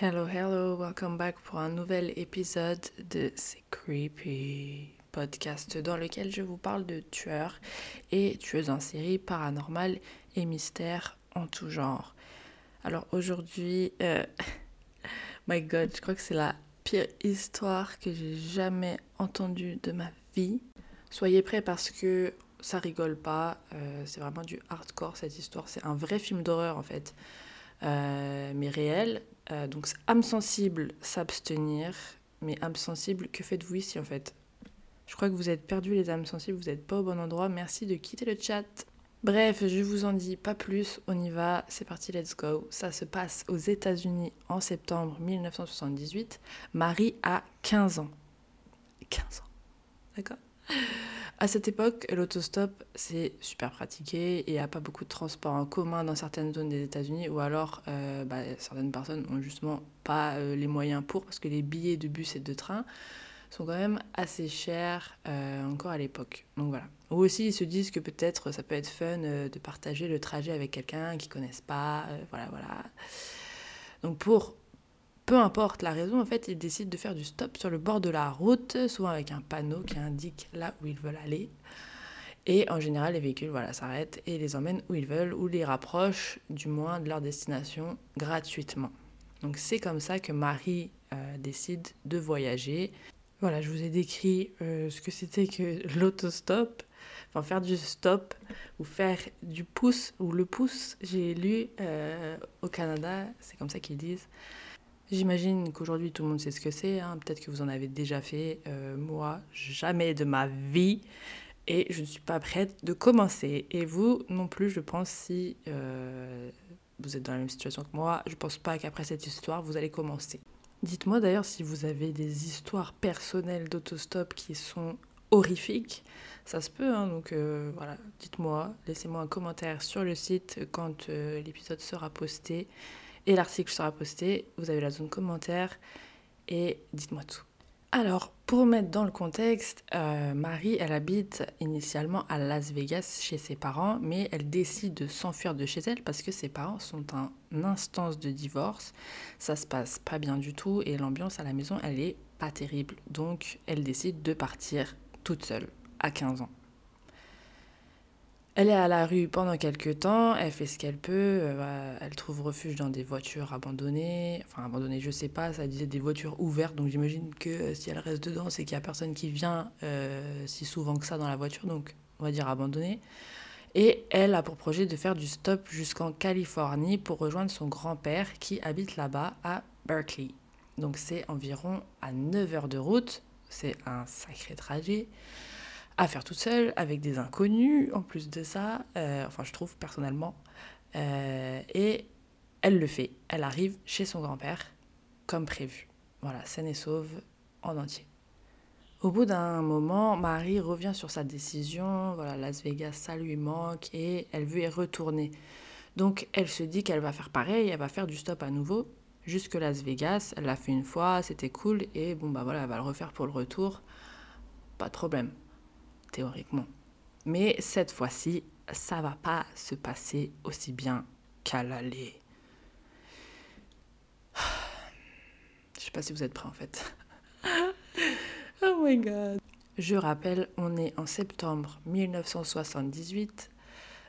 Hello, hello, welcome back pour un nouvel épisode de C'est Creepy, podcast dans lequel je vous parle de tueurs et tueuses en série paranormales et mystères en tout genre. Alors aujourd'hui, euh, my god, je crois que c'est la pire histoire que j'ai jamais entendue de ma vie. Soyez prêts parce que ça rigole pas, euh, c'est vraiment du hardcore cette histoire, c'est un vrai film d'horreur en fait. Euh, mais réel. Euh, donc âme sensible, s'abstenir. Mais âme sensible, que faites-vous ici en fait? Je crois que vous êtes perdus les âmes sensibles, vous n'êtes pas au bon endroit. Merci de quitter le chat. Bref, je vous en dis pas plus, on y va, c'est parti, let's go. Ça se passe aux États-Unis en septembre 1978. Marie a 15 ans. 15 ans, d'accord? À cette époque, l'autostop, c'est super pratiqué et il n'y a pas beaucoup de transports en commun dans certaines zones des États-Unis ou alors euh, bah, certaines personnes n'ont justement pas euh, les moyens pour parce que les billets de bus et de train sont quand même assez chers euh, encore à l'époque. Donc voilà. Ou aussi, ils se disent que peut-être ça peut être fun de partager le trajet avec quelqu'un qu'ils connaissent pas. voilà, voilà. Donc pour peu importe la raison, en fait, ils décident de faire du stop sur le bord de la route, souvent avec un panneau qui indique là où ils veulent aller. Et en général, les véhicules voilà, s'arrêtent et les emmènent où ils veulent, ou les rapprochent du moins de leur destination gratuitement. Donc c'est comme ça que Marie euh, décide de voyager. Voilà, je vous ai décrit euh, ce que c'était que l'autostop. Enfin, faire du stop ou faire du pouce ou le pouce, j'ai lu euh, au Canada, c'est comme ça qu'ils disent. J'imagine qu'aujourd'hui tout le monde sait ce que c'est. Hein. Peut-être que vous en avez déjà fait. Euh, moi, jamais de ma vie. Et je ne suis pas prête de commencer. Et vous non plus, je pense, si vous êtes dans la même situation que moi, je ne pense pas qu'après cette histoire, vous allez commencer. Dites-moi d'ailleurs si vous avez des histoires personnelles d'autostop qui sont horrifiques. Ça se peut, hein, donc euh, voilà, dites-moi, laissez-moi un commentaire sur le site quand l'épisode sera posté et l'article sera posté. Vous avez la zone commentaire et dites-moi tout. Alors, pour mettre dans le contexte, euh, Marie, elle habite initialement à Las Vegas chez ses parents, mais elle décide de s'enfuir de chez elle parce que ses parents sont en instance de divorce. Ça se passe pas bien du tout et l'ambiance à la maison, elle est pas terrible. Donc, elle décide de partir toute seule à 15 ans. Elle est à la rue pendant quelques temps, elle fait ce qu'elle peut, euh, elle trouve refuge dans des voitures abandonnées, enfin abandonnées, je sais pas, ça disait des voitures ouvertes, donc j'imagine que euh, si elle reste dedans, c'est qu'il y a personne qui vient euh, si souvent que ça dans la voiture, donc on va dire abandonnée. Et elle a pour projet de faire du stop jusqu'en Californie pour rejoindre son grand-père qui habite là-bas à Berkeley. Donc c'est environ à 9 heures de route, c'est un sacré trajet à faire toute seule, avec des inconnus, en plus de ça, euh, enfin je trouve personnellement. Euh, et elle le fait, elle arrive chez son grand-père, comme prévu. Voilà, saine et sauve en entier. Au bout d'un moment, Marie revient sur sa décision, voilà, Las Vegas, ça lui manque, et elle veut y retourner. Donc elle se dit qu'elle va faire pareil, elle va faire du stop à nouveau, jusque Las Vegas, elle l'a fait une fois, c'était cool, et bon bah voilà, elle va le refaire pour le retour, pas de problème théoriquement. Mais cette fois-ci, ça va pas se passer aussi bien qu'à l'aller. Je sais pas si vous êtes prêts en fait. oh my god. Je rappelle, on est en septembre 1978.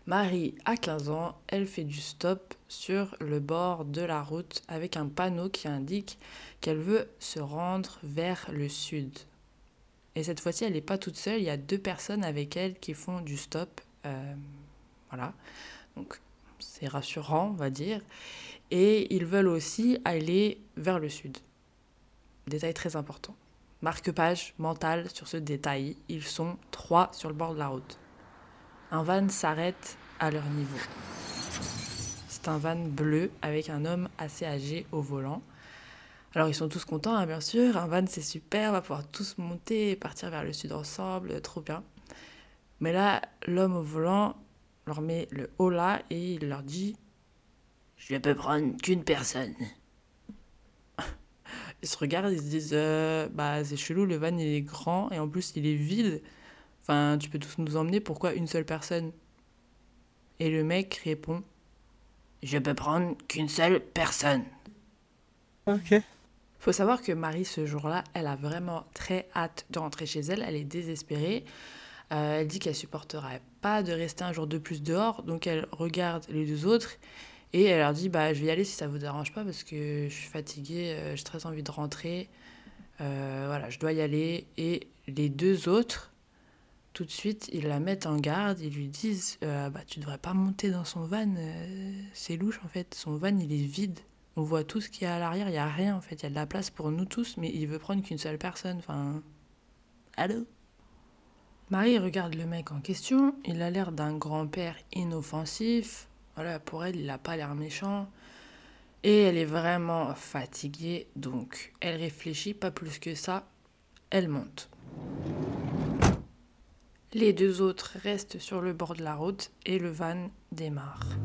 Marie a 15 ans, elle fait du stop sur le bord de la route avec un panneau qui indique qu'elle veut se rendre vers le sud. Et cette fois-ci, elle n'est pas toute seule, il y a deux personnes avec elle qui font du stop. Euh, voilà. Donc c'est rassurant, on va dire. Et ils veulent aussi aller vers le sud. Détail très important. Marque-page mental sur ce détail. Ils sont trois sur le bord de la route. Un van s'arrête à leur niveau. C'est un van bleu avec un homme assez âgé au volant. Alors ils sont tous contents, hein, bien sûr. Un van c'est super, on va pouvoir tous monter et partir vers le sud ensemble, trop bien. Mais là, l'homme au volant leur met le haut là et il leur dit Je ne peux prendre qu'une personne. Ils se regardent, ils se disent euh, Bah, c'est chelou, le van il est grand et en plus il est vide. Enfin, tu peux tous nous emmener, pourquoi une seule personne? Et le mec répond Je peux prendre qu'une seule personne. Ok. Faut savoir que Marie, ce jour-là, elle a vraiment très hâte de rentrer chez elle. Elle est désespérée. Euh, elle dit qu'elle supporterait pas de rester un jour de plus dehors. Donc elle regarde les deux autres et elle leur dit bah, Je vais y aller si ça vous dérange pas parce que je suis fatiguée, euh, j'ai très envie de rentrer. Euh, voilà, je dois y aller. Et les deux autres, tout de suite, ils la mettent en garde. Ils lui disent euh, bah, Tu devrais pas monter dans son van. c'est louche en fait. Son van, il est vide. On voit tout ce qu'il y a à l'arrière. Il n'y a rien en fait. Il y a de la place pour nous tous, mais il veut prendre qu'une seule personne. Enfin. Allô? Marie regarde le mec en question. Il a l'air d'un grand-père inoffensif voilà, pour elle, il n'a pas l'air méchant. Et elle est vraiment fatiguée, donc elle réfléchit pas plus que ça. Elle monte. Les deux autres restent sur le bord de la route et le van démarre.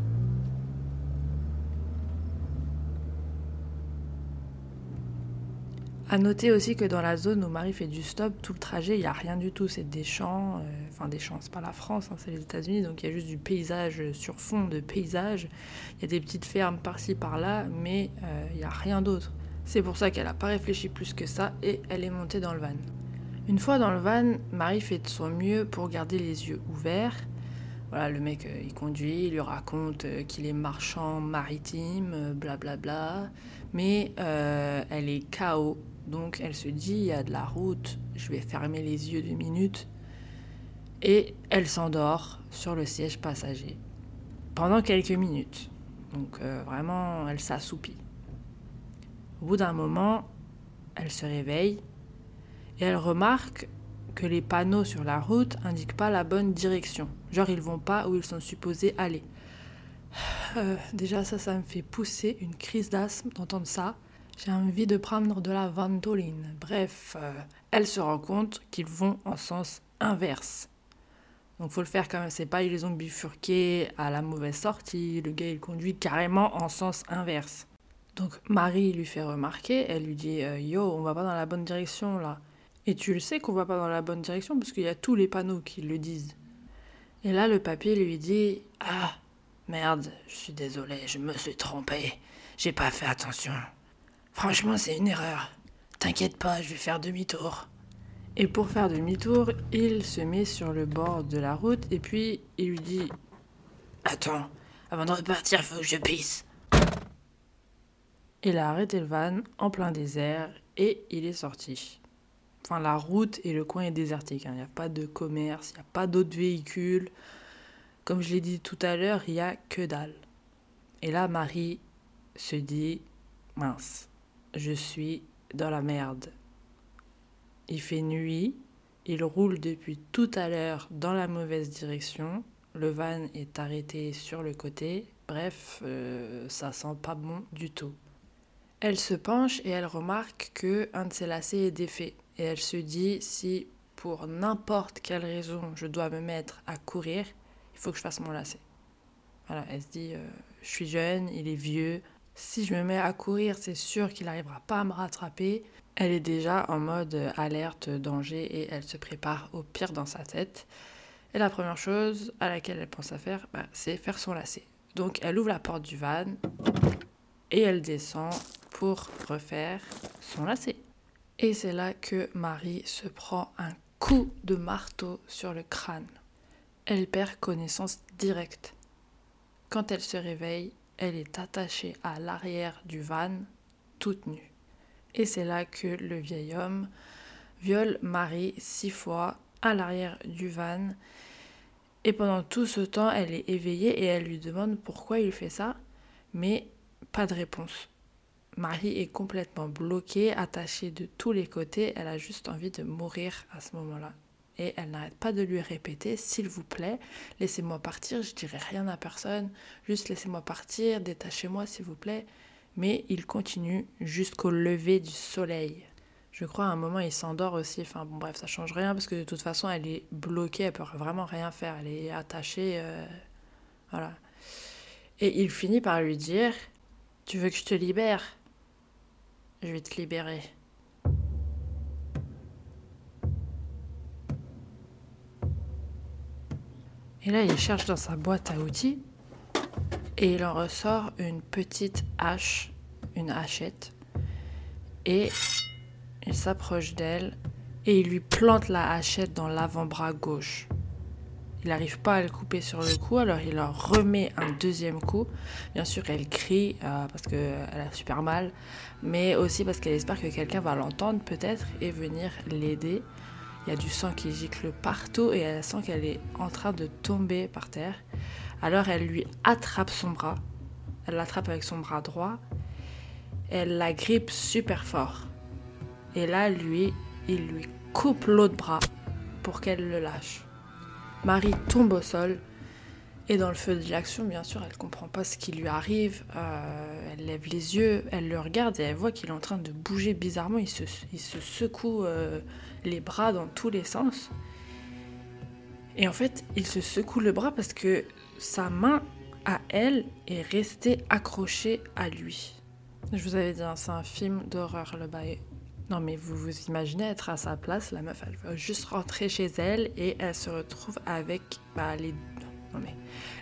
À noter aussi que dans la zone où Marie fait du stop, tout le trajet, il n'y a rien du tout. C'est des champs, euh, enfin des champs, c'est pas la France, hein, c'est les États-Unis, donc il y a juste du paysage sur fond de paysage. Il y a des petites fermes par-ci par-là, mais euh, il n'y a rien d'autre. C'est pour ça qu'elle n'a pas réfléchi plus que ça et elle est montée dans le van. Une fois dans le van, Marie fait de son mieux pour garder les yeux ouverts. Voilà, le mec, euh, il conduit, il lui raconte qu'il est marchand maritime, blablabla. Bla bla, mais elle est KO donc elle se dit, il y a de la route, je vais fermer les yeux deux minutes. Et elle s'endort sur le siège passager pendant quelques minutes. Donc euh, vraiment, elle s'assoupit. Au bout d'un moment, elle se réveille et elle remarque que les panneaux sur la route indiquent pas la bonne direction. Genre, ils vont pas où ils sont supposés aller. Euh, déjà, ça, ça me fait pousser une crise d'asthme d'entendre ça. J'ai envie de prendre de la ventoline. Bref, euh, elle se rend compte qu'ils vont en sens inverse. Donc faut le faire quand même, c'est pas ils les ont bifurqués à la mauvaise sortie, le gars il conduit carrément en sens inverse. Donc Marie lui fait remarquer, elle lui dit euh, Yo, on va pas dans la bonne direction là. Et tu le sais qu'on va pas dans la bonne direction parce qu'il y a tous les panneaux qui le disent. Et là le papier lui dit Ah, merde, je suis désolé, je me suis trompé, j'ai pas fait attention. Franchement, c'est une erreur. T'inquiète pas, je vais faire demi-tour. Et pour faire demi-tour, il se met sur le bord de la route et puis il lui dit Attends, avant de repartir, faut que je pisse. Il a arrêté le van en plein désert et il est sorti. Enfin, la route et le coin est désertique. Hein. Il n'y a pas de commerce, il n'y a pas d'autres véhicules. Comme je l'ai dit tout à l'heure, il n'y a que dalle. Et là, Marie se dit Mince, je suis dans la merde. Il fait nuit, il roule depuis tout à l'heure dans la mauvaise direction, le van est arrêté sur le côté, bref, euh, ça sent pas bon du tout. Elle se penche et elle remarque que un de ses lacets est défait et elle se dit si pour n'importe quelle raison je dois me mettre à courir, il faut que je fasse mon lacet. Voilà, elle se dit euh, je suis jeune, il est vieux, si je me mets à courir, c'est sûr qu'il n'arrivera pas à me rattraper. Elle est déjà en mode alerte, danger et elle se prépare au pire dans sa tête. Et la première chose à laquelle elle pense à faire, bah, c'est faire son lacet. Donc elle ouvre la porte du van et elle descend pour refaire son lacet. Et c'est là que Marie se prend un coup de marteau sur le crâne. Elle perd connaissance directe. Quand elle se réveille, elle est attachée à l'arrière du van, toute nue. Et c'est là que le vieil homme viole Marie six fois à l'arrière du van. Et pendant tout ce temps, elle est éveillée et elle lui demande pourquoi il fait ça, mais pas de réponse. Marie est complètement bloquée, attachée de tous les côtés, elle a juste envie de mourir à ce moment-là. Et elle n'arrête pas de lui répéter, s'il vous plaît, laissez-moi partir, je dirai rien à personne, juste laissez-moi partir, détachez-moi s'il vous plaît. Mais il continue jusqu'au lever du soleil. Je crois à un moment il s'endort aussi, enfin bon bref, ça change rien parce que de toute façon elle est bloquée, elle peut vraiment rien faire, elle est attachée, euh, voilà. Et il finit par lui dire, tu veux que je te libère? Je vais te libérer. Et là, il cherche dans sa boîte à outils et il en ressort une petite hache, une hachette. Et il s'approche d'elle et il lui plante la hachette dans l'avant-bras gauche. Il n'arrive pas à le couper sur le coup, alors il en remet un deuxième coup. Bien sûr, elle crie euh, parce qu'elle a super mal, mais aussi parce qu'elle espère que quelqu'un va l'entendre peut-être et venir l'aider. Il y a du sang qui gicle partout et elle sent qu'elle est en train de tomber par terre. Alors elle lui attrape son bras, elle l'attrape avec son bras droit, elle la grippe super fort. Et là, lui, il lui coupe l'autre bras pour qu'elle le lâche. Marie tombe au sol et dans le feu de l'action, bien sûr, elle comprend pas ce qui lui arrive. Euh, elle lève les yeux, elle le regarde et elle voit qu'il est en train de bouger bizarrement. Il se, il se secoue euh, les bras dans tous les sens. Et en fait, il se secoue le bras parce que sa main à elle est restée accrochée à lui. Je vous avais dit, hein, c'est un film d'horreur le bail. Non mais vous vous imaginez être à sa place, la meuf elle va juste rentrer chez elle et elle se retrouve avec bah, les,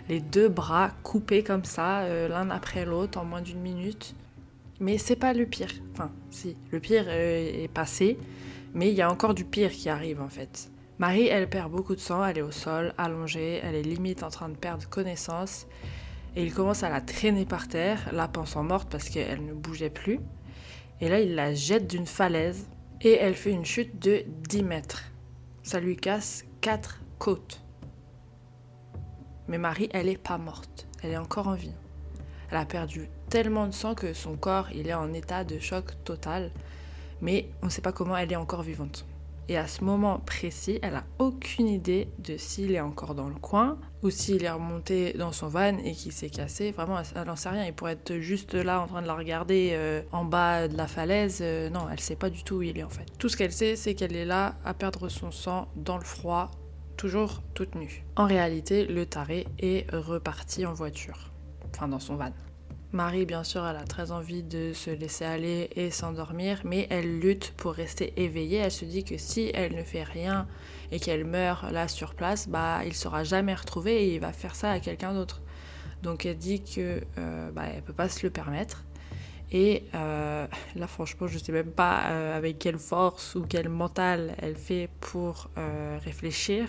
les deux bras coupés comme ça, euh, l'un après l'autre en moins d'une minute. Mais c'est pas le pire. Enfin, si, le pire euh, est passé, mais il y a encore du pire qui arrive en fait. Marie, elle perd beaucoup de sang, elle est au sol, allongée, elle est limite en train de perdre connaissance. Et il commence à la traîner par terre, la pensant morte parce qu'elle ne bougeait plus. Et là, il la jette d'une falaise et elle fait une chute de 10 mètres. Ça lui casse 4 côtes. Mais Marie, elle n'est pas morte, elle est encore en vie. Elle a perdu tellement de sang que son corps, il est en état de choc total mais on ne sait pas comment elle est encore vivante. Et à ce moment précis, elle n'a aucune idée de s'il est encore dans le coin ou s'il est remonté dans son van et qu'il s'est cassé. Vraiment, elle n'en sait rien. Il pourrait être juste là en train de la regarder euh, en bas de la falaise. Euh, non, elle sait pas du tout où il est en fait. Tout ce qu'elle sait, c'est qu'elle est là à perdre son sang dans le froid, toujours toute nue. En réalité, le taré est reparti en voiture, enfin dans son van. Marie, bien sûr, elle a très envie de se laisser aller et s'endormir, mais elle lutte pour rester éveillée. Elle se dit que si elle ne fait rien et qu'elle meurt là sur place, bah il sera jamais retrouvé et il va faire ça à quelqu'un d'autre. Donc elle dit que euh, bah, elle peut pas se le permettre. Et euh, là, franchement, je sais même pas euh, avec quelle force ou quel mental elle fait pour réfléchir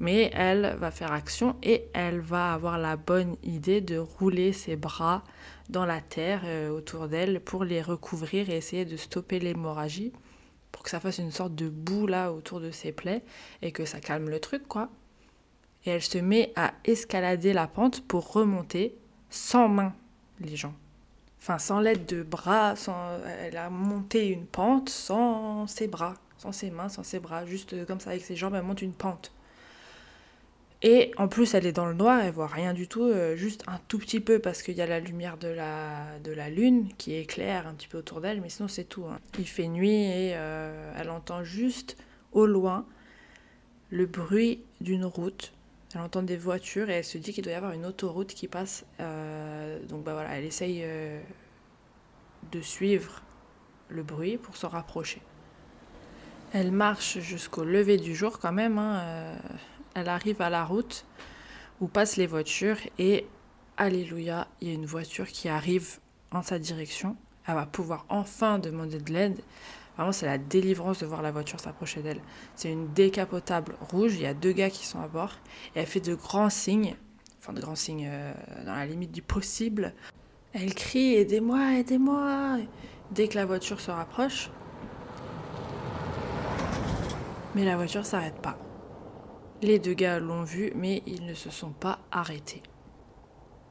mais elle va faire action et elle va avoir la bonne idée de rouler ses bras dans la terre euh, autour d'elle pour les recouvrir et essayer de stopper l'hémorragie pour que ça fasse une sorte de boue là autour de ses plaies et que ça calme le truc quoi. Et elle se met à escalader la pente pour remonter sans main les gens. Enfin sans l'aide de bras, sans... elle a monté une pente sans ses bras, sans ses mains, sans ses bras, juste comme ça avec ses jambes elle monte une pente. Et en plus, elle est dans le noir, elle voit rien du tout, euh, juste un tout petit peu parce qu'il y a la lumière de la, de la lune qui éclaire un petit peu autour d'elle, mais sinon c'est tout. Hein. Il fait nuit et euh, elle entend juste au loin le bruit d'une route. Elle entend des voitures et elle se dit qu'il doit y avoir une autoroute qui passe. Euh, donc bah voilà, elle essaye de suivre le bruit pour s'en rapprocher. Elle marche jusqu'au lever du jour quand même. Hein, elle arrive à la route où passent les voitures et Alléluia, il y a une voiture qui arrive en sa direction. Elle va pouvoir enfin demander de l'aide. Vraiment, c'est la délivrance de voir la voiture s'approcher d'elle. C'est une décapotable rouge. Il y a deux gars qui sont à bord. Et elle fait de grands signes, enfin de grands signes euh, dans la limite du possible. Elle crie Aidez-moi, aidez-moi Dès que la voiture se rapproche. Mais la voiture s'arrête pas. Les deux gars l'ont vue, mais ils ne se sont pas arrêtés.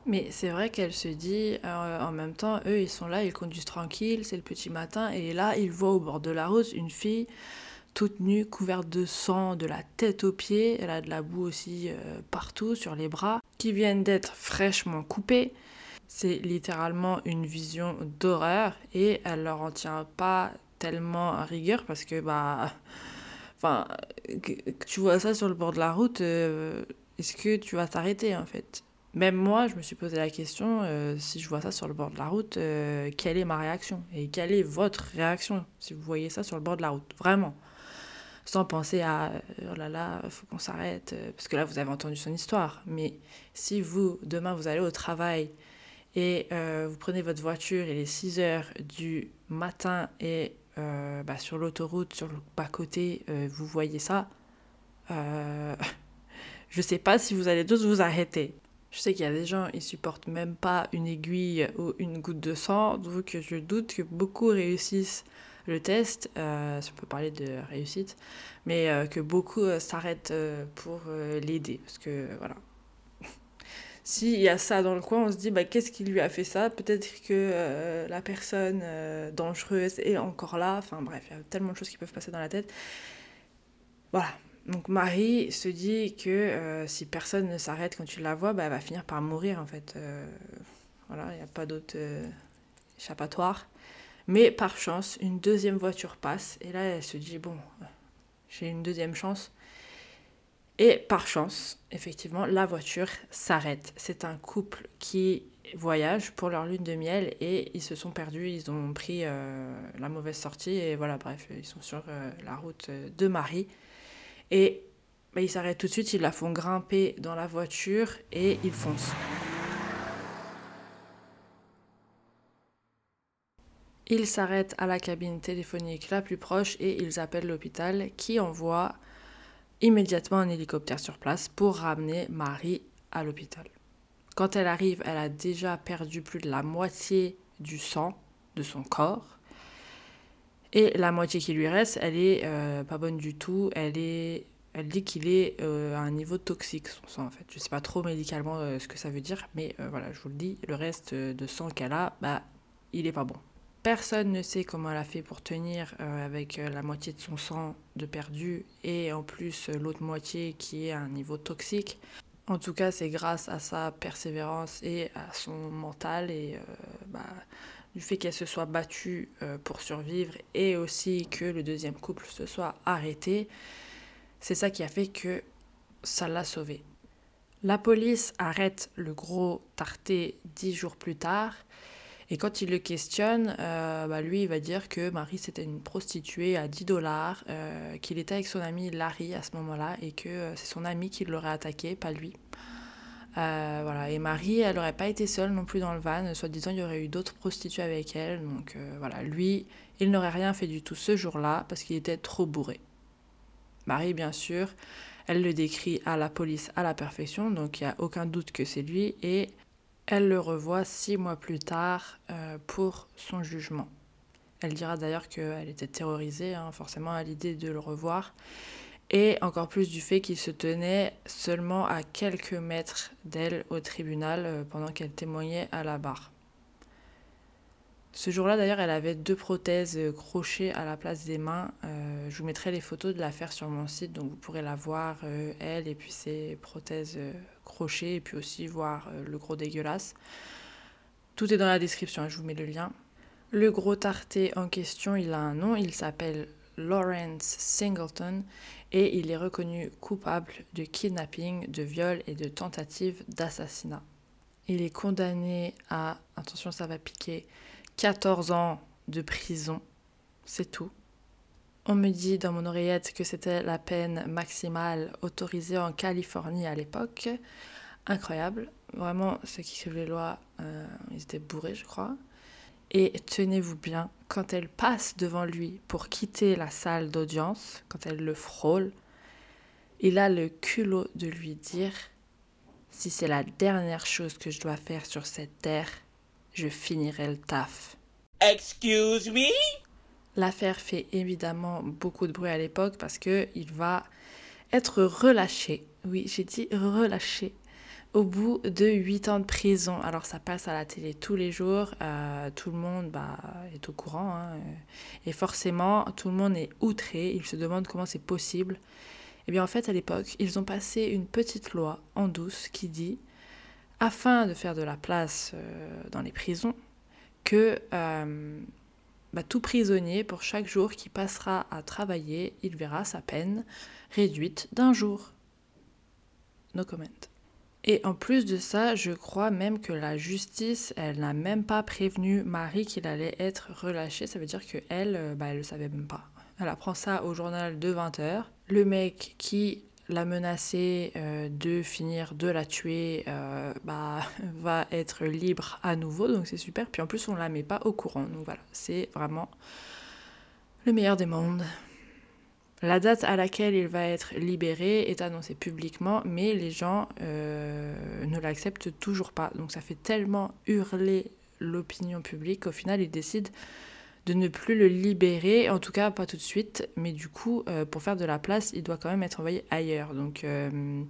Mais c'est vrai qu'elle se dit, euh, en même temps, eux, ils sont là, ils conduisent tranquille, c'est le petit matin, et là, ils voient au bord de la rose une fille toute nue, couverte de sang, de la tête aux pieds, elle a de la boue aussi euh, partout, sur les bras, qui viennent d'être fraîchement coupées. C'est littéralement une vision d'horreur, et elle leur en tient pas tellement à rigueur, parce que, bah... Enfin, tu vois ça sur le bord de la route, euh, est-ce que tu vas t'arrêter, en fait? Même moi, je me suis posé la question, euh, si je vois ça sur le bord de la route, euh, quelle est ma réaction Et quelle est votre réaction si vous voyez ça sur le bord de la route Vraiment? Sans penser à, euh, oh là là, faut qu'on s'arrête, parce que là, vous avez entendu son histoire. Mais si vous, demain, vous allez au travail et vous prenez votre voiture, il est 6 heures du matin et bah, sur l'autoroute, sur le bas-côté, vous voyez ça, je sais pas si vous allez tous vous arrêter. Je sais qu'il y a des gens, ils supportent même pas une aiguille ou une goutte de sang, donc je doute que beaucoup réussissent le test, euh, on peut parler de réussite, mais euh, que beaucoup euh, s'arrêtent pour l'aider, parce que voilà. S'il y a ça dans le coin, on se dit bah, qu'est-ce qui lui a fait ça? Peut-être que la personne dangereuse est encore là. Enfin bref, il y a tellement de choses qui peuvent passer dans la tête. Voilà, donc Marie se dit que euh, si personne ne s'arrête quand tu la vois, bah, elle va finir par mourir en fait. Euh, voilà, il n'y a pas d'autre euh, échappatoire. Mais par chance, une deuxième voiture passe et là elle se dit bon, j'ai une deuxième chance. Et par chance, effectivement, la voiture s'arrête. C'est un couple qui voyage pour leur lune de miel et ils se sont perdus, ils ont pris la mauvaise sortie et voilà, bref, ils sont sur la route de Marie. Et bah, ils s'arrêtent tout de suite, ils la font grimper dans la voiture et ils foncent. Ils s'arrêtent à la cabine téléphonique la plus proche et ils appellent l'hôpital qui envoie immédiatement un hélicoptère sur place pour ramener Marie à l'hôpital. Quand elle arrive, elle a déjà perdu plus de la moitié du sang de son corps. Et la moitié qui lui reste, elle est euh, pas bonne du tout. Elle est, elle dit qu'il est euh, à un niveau toxique son sang en fait. Je sais pas trop médicalement euh, ce que ça veut dire, mais voilà, je vous le dis. Le reste de sang qu'elle a, bah, il est pas bon. Personne ne sait comment elle a fait pour tenir avec la moitié de son sang de perdu et en plus l'autre moitié qui est à un niveau toxique. En tout cas, c'est grâce à sa persévérance et à son mental et bah, du fait qu'elle se soit battue euh, pour survivre et aussi que le deuxième couple se soit arrêté, c'est ça qui a fait que ça l'a sauvée. La police arrête le gros Tarté dix jours plus tard. Et quand il le questionne, euh, bah, lui, il va dire que Marie, c'était une prostituée à 10 dollars, euh, qu'il était avec son ami Larry à ce moment-là, et que c'est son ami qui l'aurait attaqué, pas lui. Euh, voilà. Et Marie, elle n'aurait pas été seule non plus dans le van. Soit disant, il y aurait eu d'autres prostituées avec elle. Donc euh, voilà, lui, il n'aurait rien fait du tout ce jour-là parce qu'il était trop bourré. Marie, bien sûr, elle le décrit à la police à la perfection, donc il n'y a aucun doute que c'est lui. Et elle le revoit six mois plus tard euh, pour son jugement. Elle dira d'ailleurs qu'elle était terrorisée, hein, forcément, à l'idée de le revoir et encore plus du fait qu'il se tenait seulement à quelques mètres d'elle au tribunal euh, pendant qu'elle témoignait à la barre. Ce jour-là, d'ailleurs, elle avait deux prothèses euh, crochées à la place des mains. Euh, je vous mettrai les photos de l'affaire sur mon site, donc vous pourrez la voir, elle, et puis ses prothèses crochées, et puis aussi voir le gros dégueulasse. Tout est dans la description, hein, je vous mets le lien. Le gros tarté en question, il a un nom, il s'appelle Lawrence Singleton et il est reconnu coupable de kidnapping, de viol et de tentative d'assassinat. Il est condamné à, attention ça va piquer, 14 ans de prison. C'est tout. On me dit dans mon oreillette que c'était la peine maximale autorisée en Californie à l'époque. Incroyable. vraiment, ceux qui suivent les lois, euh, ils étaient bourrés, je crois. Et tenez-vous bien, quand elle passe devant lui pour quitter la salle d'audience, quand elle le frôle, il a le culot de lui dire Si c'est la dernière chose que je dois faire sur cette terre, je finirai le taf. Excuse me? L'affaire fait évidemment beaucoup de bruit à l'époque parce que il va être relâché. Oui, j'ai dit relâché au bout de 8 ans de prison. Alors ça passe à la télé tous les jours, euh, tout le monde bah, est au courant, hein, et forcément tout le monde est outré, il se demande comment c'est possible. Eh bien en fait à l'époque, ils ont passé une petite loi en douce qui dit, afin de faire de la place euh, dans les prisons, que euh, bah, tout prisonnier, pour chaque jour qui passera à travailler, il verra sa peine réduite d'un jour. No comment. Et en plus de ça, je crois même que la justice, elle n'a même pas prévenu Marie qu'il allait être relâché. Ça veut dire qu'elle, elle, euh, bah, le savait même pas. Elle apprend ça au journal de 20h. Le mec qui l'a menacé euh, de finir de la tuer euh, bah, va être libre à nouveau, donc c'est super. Puis en plus, on la met pas au courant. Donc voilà, c'est vraiment le meilleur des mondes. La date à laquelle il va être libéré est annoncée publiquement, mais les gens euh, ne l'acceptent toujours pas. Donc ça fait tellement hurler l'opinion publique qu'au final, il décide de ne plus le libérer, en tout cas pas tout de suite, mais du coup, euh, pour faire de la place, il doit quand même être envoyé ailleurs. Donc euh,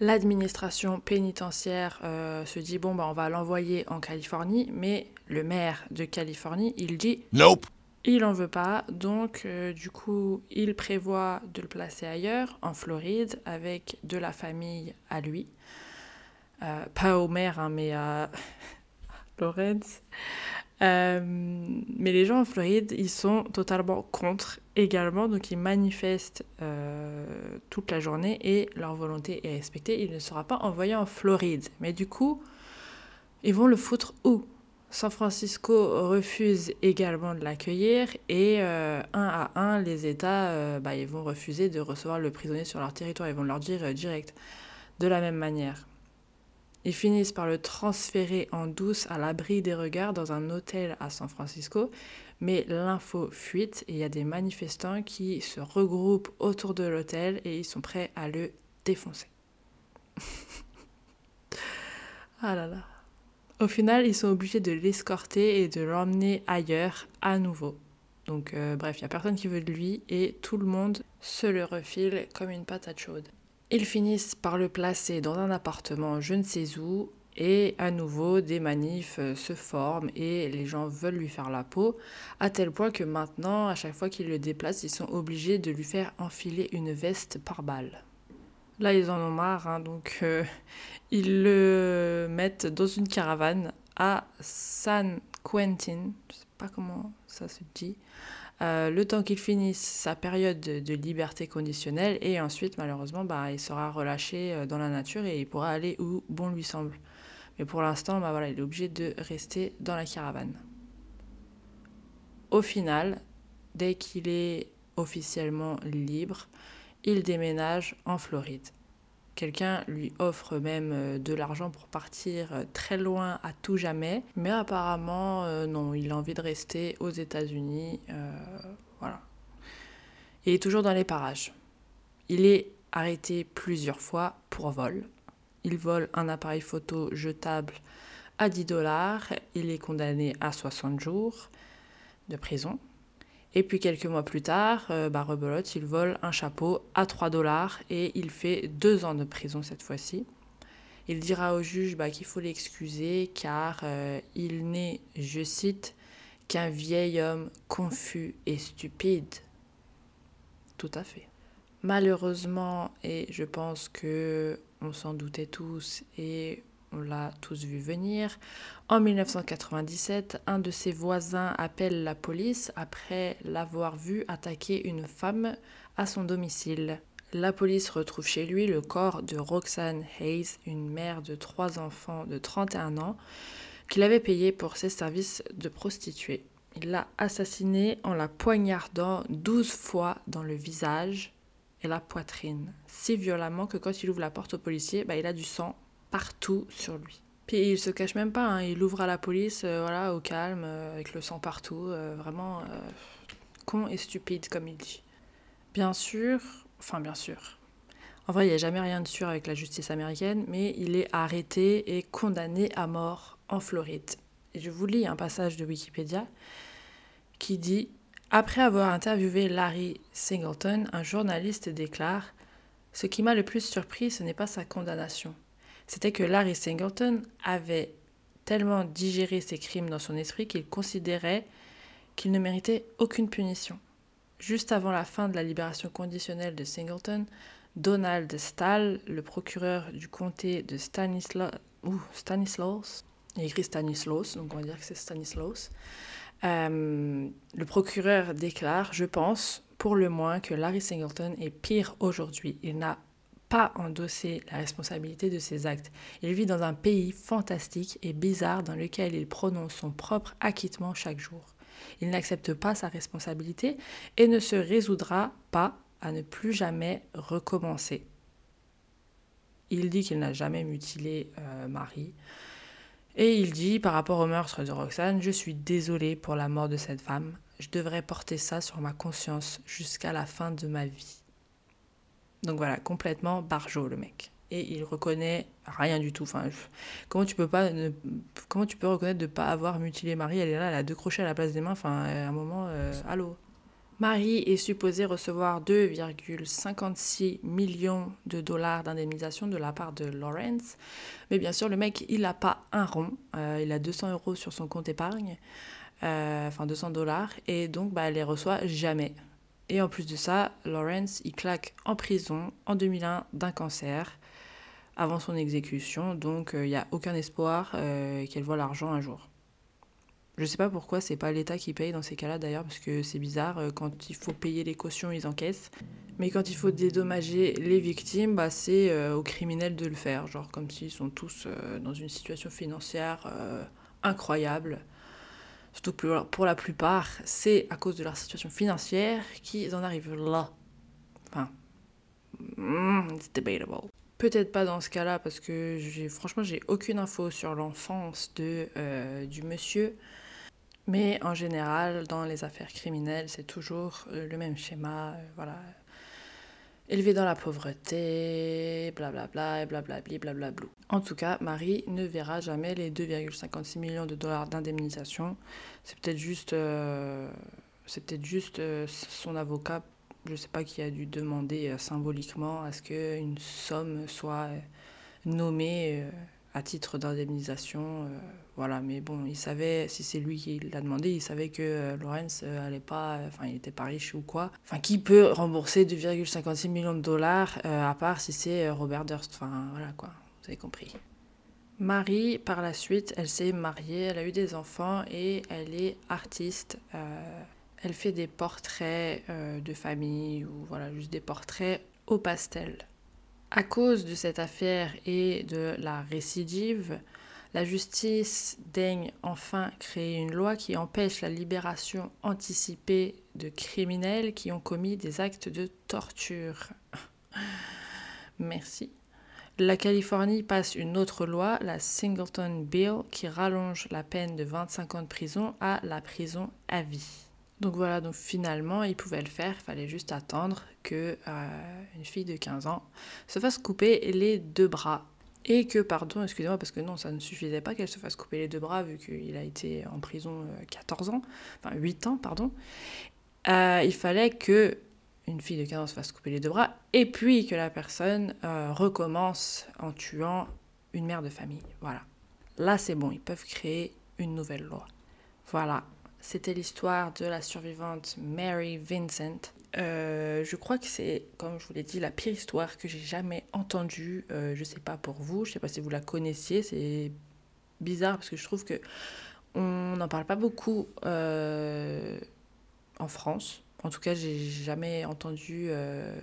l'administration pénitentiaire se dit, bon, bah, on va l'envoyer en Californie, mais le maire de Californie, il dit... Nope. Il n'en veut pas, donc euh, du coup, il prévoit de le placer ailleurs, en Floride, avec de la famille à lui. Euh, pas au maire, hein, mais à Lorenz. Euh, mais les gens en Floride, ils sont totalement contre également, donc ils manifestent toute la journée et leur volonté est respectée. Il ne sera pas envoyé en Floride. Mais du coup, ils vont le foutre où? San Francisco refuse également de l'accueillir et euh, un à un, les États euh, bah, vont refuser de recevoir le prisonnier sur leur territoire. Ils vont leur dire euh, direct. De la même manière, ils finissent par le transférer en douce à l'abri des regards dans un hôtel à San Francisco, mais l'info fuite et il y a des manifestants qui se regroupent autour de l'hôtel et ils sont prêts à le défoncer. ah là là. Au final, ils sont obligés de l'escorter et de l'emmener ailleurs à nouveau. Donc euh, bref, il n'y a personne qui veut de lui et tout le monde se le refile comme une patate chaude. Ils finissent par le placer dans un appartement je ne sais où et à nouveau des manifs euh, se forment et les gens veulent lui faire la peau à tel point que maintenant à chaque fois qu'ils le déplacent ils sont obligés de lui faire enfiler une veste par balle. Là, ils en ont marre, hein, donc euh, ils le mettent dans une caravane à San Quentin, je sais pas comment ça se dit, euh, le temps qu'il finisse sa période de, liberté conditionnelle et ensuite, malheureusement, bah, il sera relâché euh, dans la nature et il pourra aller où bon lui semble. Mais pour l'instant, bah, il est obligé de rester dans la caravane. Au final, dès qu'il est officiellement libre, il déménage en Floride. Quelqu'un lui offre même euh, de l'argent pour partir euh, très loin à tout jamais, mais apparemment euh, non, il a envie de rester aux États-Unis. voilà. Il est toujours dans les parages. Il est arrêté plusieurs fois pour vol. Il vole un appareil photo jetable à 10 dollars. Il est condamné à 60 jours de prison. Et puis quelques mois plus tard, euh, bah, il vole un chapeau à 3 dollars et il fait deux ans de prison cette fois-ci. Il dira au juge bah, qu'il faut l'excuser car euh, il n'est, je cite, qu'un vieil homme confus et stupide. Tout à fait. Malheureusement, et je pense que on s'en doutait tous et on l'a tous vu venir. En 1997, un de ses voisins appelle la police après l'avoir vu attaquer une femme à son domicile. La police retrouve chez lui le corps de Roxanne Hayes, une mère de trois enfants de 31 ans, qu'il avait payé pour ses services de prostituée. Il l'a assassinée en la poignardant 12 fois dans le visage et la poitrine, si violemment que quand il ouvre la porte au policier, bah, il a du sang partout sur lui. Puis il se cache même pas, hein. il ouvre à la police, euh, voilà, au calme, euh, avec le sang partout, euh, vraiment con et stupide comme il dit. Bien sûr, enfin bien sûr. En vrai, il n'y a jamais rien de sûr avec la justice américaine, mais il est arrêté et condamné à mort en Floride. Et je vous lis un passage de Wikipédia qui dit Après avoir interviewé Larry Singleton, un journaliste déclare Ce qui m'a le plus surpris, ce n'est pas sa condamnation c'était que Larry Singleton avait tellement digéré ses crimes dans son esprit qu'il considérait qu'il ne méritait aucune punition. Juste avant la fin de la libération conditionnelle de Singleton, Donald Stahl, le procureur du comté de Stanislaus, il écrit Stanislaus, donc on va dire que c'est Stanislaus, euh, le procureur déclare, je pense, pour le moins, que Larry Singleton est pire aujourd'hui. Il n'a pas endosser la responsabilité de ses actes. Il vit dans un pays fantastique et bizarre dans lequel il prononce son propre acquittement chaque jour. Il n'accepte pas sa responsabilité et ne se résoudra pas à ne plus jamais recommencer. Il dit qu'il n'a jamais mutilé euh, Marie. Et il dit, par rapport au meurtre de Roxane, je suis désolé pour la mort de cette femme. Je devrais porter ça sur ma conscience jusqu'à la fin de ma vie. Donc voilà, complètement barjot le mec. Et il reconnaît rien du tout. Enfin, comment tu peux pas, comment tu peux reconnaître de ne pas avoir mutilé Marie? Elle est là, elle a deux crochets à la place des mains. Enfin, à un moment, euh, allô? Marie est supposée recevoir 2,56 millions de dollars d'indemnisation de la part de Lawrence. Mais bien sûr, le mec, il n'a pas un rond. Euh, il a 200 euros sur son compte épargne. Euh, enfin, 200 dollars. Et donc, bah, elle les reçoit jamais. Et en plus de ça, Lawrence, il claque en prison en 2001 d'un cancer avant son exécution, donc il euh, n'y a aucun espoir euh, qu'elle voit l'argent un jour. Je ne sais pas pourquoi c'est pas l'État qui paye dans ces cas-là d'ailleurs, parce que c'est bizarre, euh, quand il faut payer les cautions, ils encaissent. Mais quand il faut dédommager les victimes, bah, c'est aux criminels de le faire, genre comme s'ils sont tous dans une situation financière incroyable. Surtout pour la plupart, c'est à cause de leur situation financière qu'ils en arrivent là. Enfin, mm, it's debatable. Peut-être pas dans ce cas-là parce que franchement j'ai aucune info sur l'enfance euh, du monsieur. Mais en général, dans les affaires criminelles, c'est toujours euh, le même schéma. Euh, voilà, élevé dans la pauvreté, blablabla, blablabli, blablablou. En tout cas, Marie ne verra jamais les 2,56 millions de dollars d'indemnisation. C'est peut-être juste, euh, juste euh, son avocat, je ne sais pas, qui a dû demander euh, symboliquement à ce qu'une somme soit nommée à titre d'indemnisation. Euh, voilà, mais bon, il savait, si c'est lui qui l'a demandé, il savait que euh, Lawrence euh, pas, enfin, il était pas riche ou quoi. Enfin, qui peut rembourser 2,56 millions de dollars, à part si c'est Robert Durst. Enfin, voilà quoi, vous avez compris. Marie, par la suite, elle s'est mariée, elle a eu des enfants et elle est artiste. elle fait des portraits de famille ou voilà, juste des portraits au pastel. À cause de cette affaire et de la récidive, la justice daigne enfin créer une loi qui empêche la libération anticipée de criminels qui ont commis des actes de torture. Merci. La Californie passe une autre loi, la Singleton Bill, qui rallonge la peine de 25 ans de prison à la prison à vie. Donc voilà, donc finalement, il pouvait le faire, il fallait juste attendre que euh, une fille de 15 ans se fasse couper les deux bras. Et que, pardon, excusez-moi, parce que non, ça ne suffisait pas qu'elle se fasse couper les deux bras, vu qu'il a été en prison 14 euh, ans, enfin 8 ans, pardon. Euh, il fallait que une fille de 15 ans se fasse couper les deux bras, et puis que la personne recommence en tuant une mère de famille. Voilà. Là, c'est bon, ils peuvent créer une nouvelle loi. Voilà, c'était l'histoire de la survivante Mary Vincent. Euh, je crois que c'est, comme je vous l'ai dit, la pire histoire que j'ai jamais entendue. Euh, je sais pas pour vous, je sais pas si vous la connaissiez. C'est bizarre parce que je trouve que on n'en parle pas beaucoup euh, en France. En tout cas, j'ai jamais entendu euh,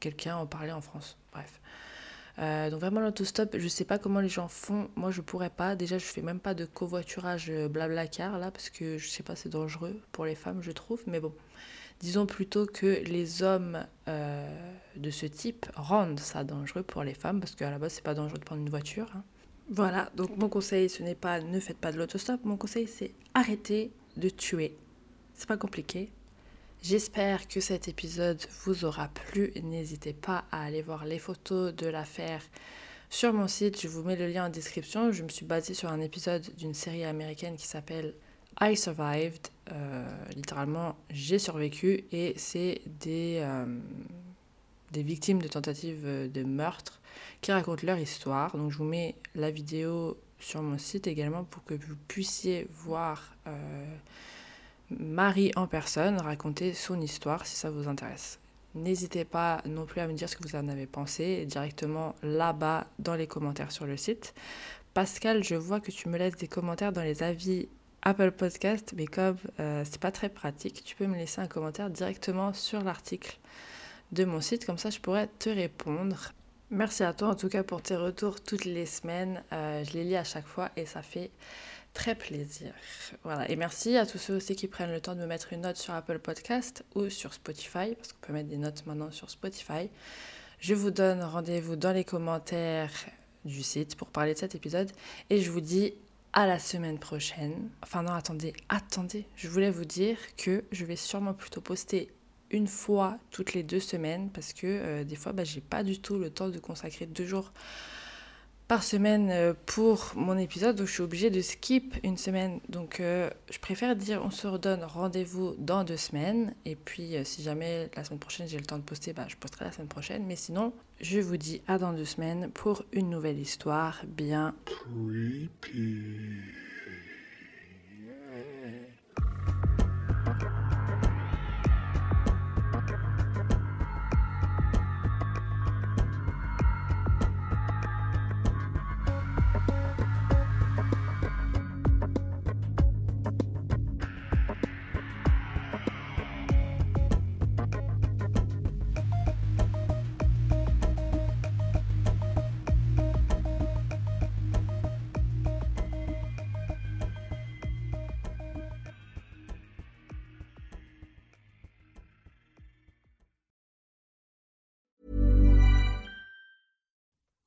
quelqu'un en parler en France. Bref. Euh, donc vraiment l'autostop, je sais pas comment les gens font. Moi je pourrais pas. Déjà je fais même pas de covoiturage euh, blabla car là parce que je sais pas c'est dangereux pour les femmes je trouve. Mais bon, Disons plutôt que les hommes de ce type rendent ça dangereux pour les femmes, parce qu'à la base, c'est pas dangereux de prendre une voiture. hein. Voilà, donc mon conseil, ce n'est pas ne faites pas de l'autostop, mon conseil, c'est arrêtez de tuer. C'est pas compliqué. J'espère que cet épisode vous aura plu. N'hésitez pas à aller voir les photos de l'affaire sur mon site. Je vous mets le lien en description. Je me suis basée sur un épisode d'une série américaine qui s'appelle I Survived. Euh, littéralement, j'ai survécu et c'est des, euh, des victimes de tentatives de meurtre qui racontent leur histoire. Donc je vous mets la vidéo sur mon site également pour que vous puissiez voir euh, Marie en personne raconter son histoire si ça vous intéresse. N'hésitez pas non plus à me dire ce que vous en avez pensé directement là-bas dans les commentaires sur le site. Pascal, je vois que tu me laisses des commentaires dans les avis Apple Podcast, mais comme euh, c'est pas très pratique, tu peux me laisser un commentaire directement sur l'article de mon site, comme ça je pourrais te répondre. Merci à toi en tout cas pour tes retours toutes les semaines. Euh, je les lis à chaque fois et ça fait très plaisir. Voilà. Et merci à tous ceux aussi qui prennent le temps de me mettre une note sur Apple Podcast ou sur Spotify, parce qu'on peut mettre des notes maintenant sur Spotify. Je vous donne rendez-vous dans les commentaires du site pour parler de cet épisode et je vous dis à la semaine prochaine. Enfin non, attendez, attendez. Je voulais vous dire que je vais sûrement plutôt poster une fois toutes les deux semaines parce que euh, des fois, bah, j'ai pas du tout le temps de consacrer deux jours par semaine euh, pour mon épisode, donc je suis obligée de skip une semaine. Donc euh, je préfère dire on se redonne rendez-vous dans deux semaines. Et puis euh, si jamais la semaine prochaine j'ai le temps de poster, bah, je posterai la semaine prochaine. Mais sinon, je vous dis à dans deux semaines pour une nouvelle histoire bien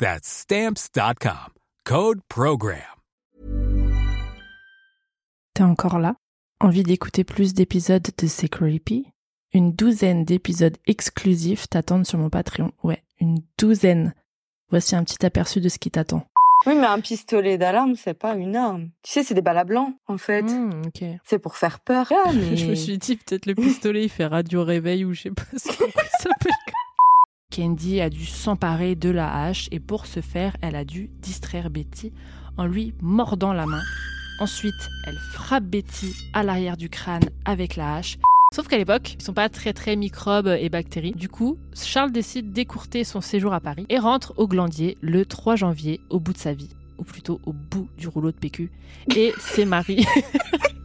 That's stamps.com. Code program. T'es encore là? Envie d'écouter plus d'épisodes de C'est Creepy? Une douzaine d'épisodes exclusifs t'attendent sur mon Patreon. Ouais, une douzaine. Voici un petit aperçu de ce qui t'attend. Oui, mais un pistolet d'alarme, c'est pas une arme. Tu sais, c'est des balles à blanc, en fait. Ok. C'est pour faire peur. Ah, mais... Je me suis dit, peut-être le pistolet, il fait radio réveil ou je sais pas ce qu'il s'appelle. Candy a dû s'emparer de la hache et pour ce faire, elle a dû distraire Betty en lui mordant la main. Ensuite, elle frappe Betty à l'arrière du crâne avec la hache. Sauf qu'à l'époque, ils sont pas très très microbes et bactéries. Du coup, Charles décide d'écourter son séjour à Paris et rentre au Glandier le 3 janvier au bout de sa vie, ou plutôt au bout du rouleau de PQ. Et c'est Marie.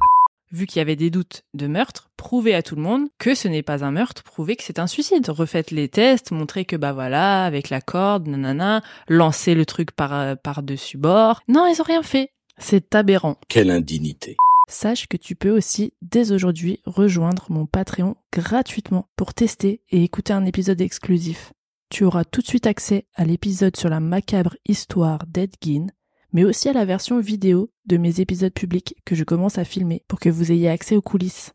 Vu qu'il y avait des doutes de meurtre, prouvez à tout le monde que ce n'est pas un meurtre, prouvez que c'est un suicide. Refaites les tests, montrez que bah voilà, avec la corde, nanana, lancez le truc par, par dessus bord. Non, ils ont rien fait. C'est aberrant. Quelle indignité. Sache que tu peux aussi dès aujourd'hui rejoindre mon Patreon gratuitement pour tester et écouter un épisode exclusif. Tu auras tout de suite accès à l'épisode sur la macabre histoire d'Edgin, mais aussi à la version vidéo de mes épisodes publics que je commence à filmer pour que vous ayez accès aux coulisses.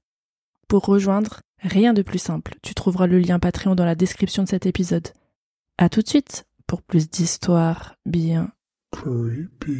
Pour rejoindre, rien de plus simple. Tu trouveras le lien Patreon dans la description de cet épisode. À tout de suite pour plus d'histoires bien Creepy.